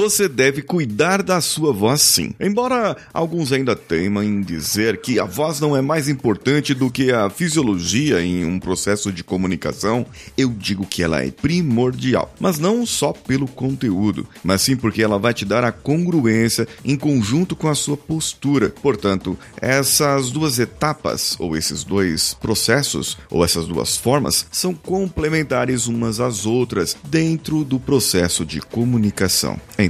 você deve cuidar da sua voz sim. Embora alguns ainda teimam em dizer que a voz não é mais importante do que a fisiologia em um processo de comunicação, eu digo que ela é primordial. Mas não só pelo conteúdo, mas sim porque ela vai te dar a congruência em conjunto com a sua postura. Portanto, essas duas etapas, ou esses dois processos, ou essas duas formas, são complementares umas às outras dentro do processo de comunicação. Então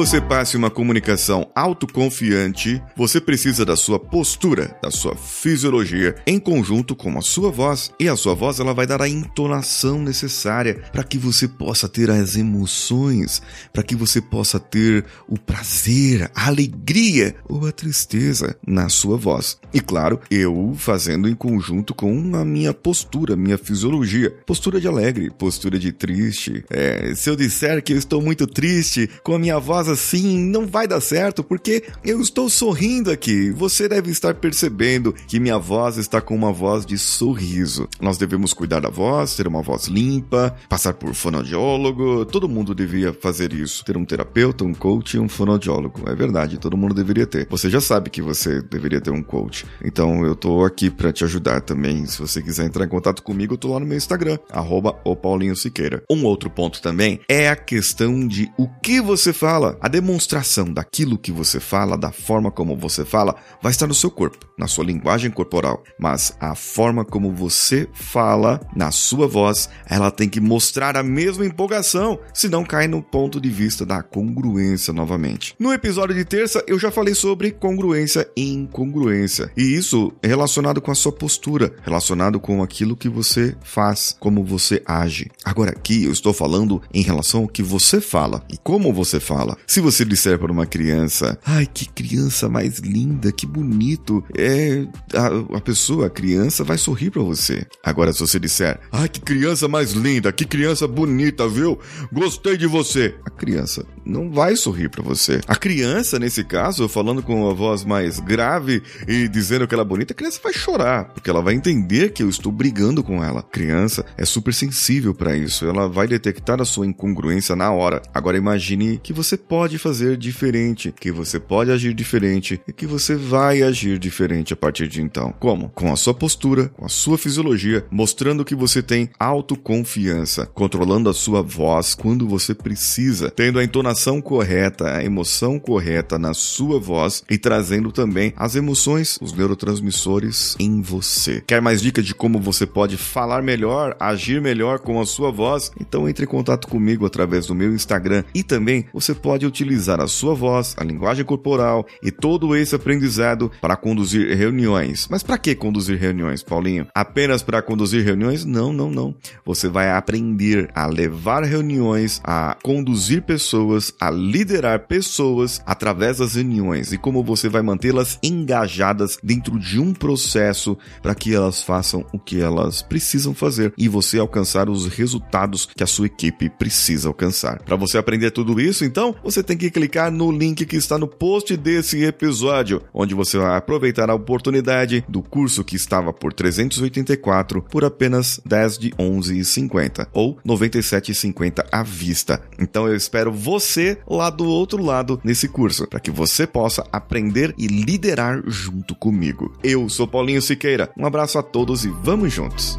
Você passe uma comunicação autoconfiante, você precisa da sua postura, da sua fisiologia, em conjunto com a sua voz. E a sua voz ela vai dar a entonação necessária para que você possa ter as emoções, para que você possa ter o prazer, a alegria ou a tristeza na sua voz. E claro, eu fazendo em conjunto com a minha postura, minha fisiologia. Postura de alegre, postura de triste. É, se eu disser que eu estou muito triste com a minha voz assim não vai dar certo porque eu estou sorrindo aqui. Você deve estar percebendo que minha voz está com uma voz de sorriso. Nós devemos cuidar da voz, ter uma voz limpa, passar por fonoaudiólogo. Todo mundo devia fazer isso. Ter um terapeuta, um coach e um fonoaudiólogo. É verdade, todo mundo deveria ter. Você já sabe que você deveria ter um coach. Então eu tô aqui para te ajudar também. Se você quiser entrar em contato comigo, eu tô lá no meu Instagram, arroba o Paulinho Siqueira. Um outro ponto também é a questão de o que você fala, a demonstração daquilo que você fala, da forma como você fala, vai estar no seu corpo, na sua linguagem corporal. Mas a forma como você fala, na sua voz, ela tem que mostrar a mesma empolgação, senão cai no ponto de vista da congruência novamente. No episódio de terça, eu já falei sobre congruência e incongruência. E isso é relacionado com a sua postura, relacionado com aquilo que você faz, como você age. Agora aqui eu estou falando em relação ao que você fala e como você fala. Se você disser para uma criança, ai, que criança mais linda, que bonito, é a, a pessoa, a criança, vai sorrir para você. Agora, se você disser, ai, que criança mais linda, que criança bonita, viu? Gostei de você. A criança não vai sorrir para você. A criança, nesse caso, falando com uma voz mais grave e dizendo que ela é bonita, a criança vai chorar, porque ela vai entender que eu estou brigando com ela. A criança é super sensível para isso, ela vai detectar a sua incongruência na hora. Agora imagine que você pode fazer diferente, que você pode agir diferente e que você vai agir diferente a partir de então. Como? Com a sua postura, com a sua fisiologia, mostrando que você tem autoconfiança, controlando a sua voz quando você precisa, tendo a entonação correta, a emoção correta na sua voz e trazendo também as emoções, os neurotransmissores em você. Quer mais dicas de como você pode falar melhor, agir melhor com a sua voz? Então entre em contato comigo através do meu Instagram e também você pode utilizar a sua voz, a linguagem corporal e todo esse aprendizado para conduzir reuniões. Mas para que conduzir reuniões, Paulinho? Apenas para conduzir reuniões? Não, não, não. Você vai aprender a levar reuniões, a conduzir pessoas, a liderar pessoas através das reuniões e como você vai mantê-las engajadas dentro de um processo para que elas façam o que elas precisam fazer e você alcançar os resultados que a sua equipe precisa alcançar. Para você aprender tudo isso, então você tem que clicar no link que está no post desse episódio, onde você vai aproveitar a oportunidade do curso que estava por 384 por apenas 10 de 11,50 ou 97,50 à vista. Então eu espero você lá do outro lado nesse curso, para que você possa aprender e liderar junto comigo. Eu sou Paulinho Siqueira. Um abraço a todos e vamos juntos.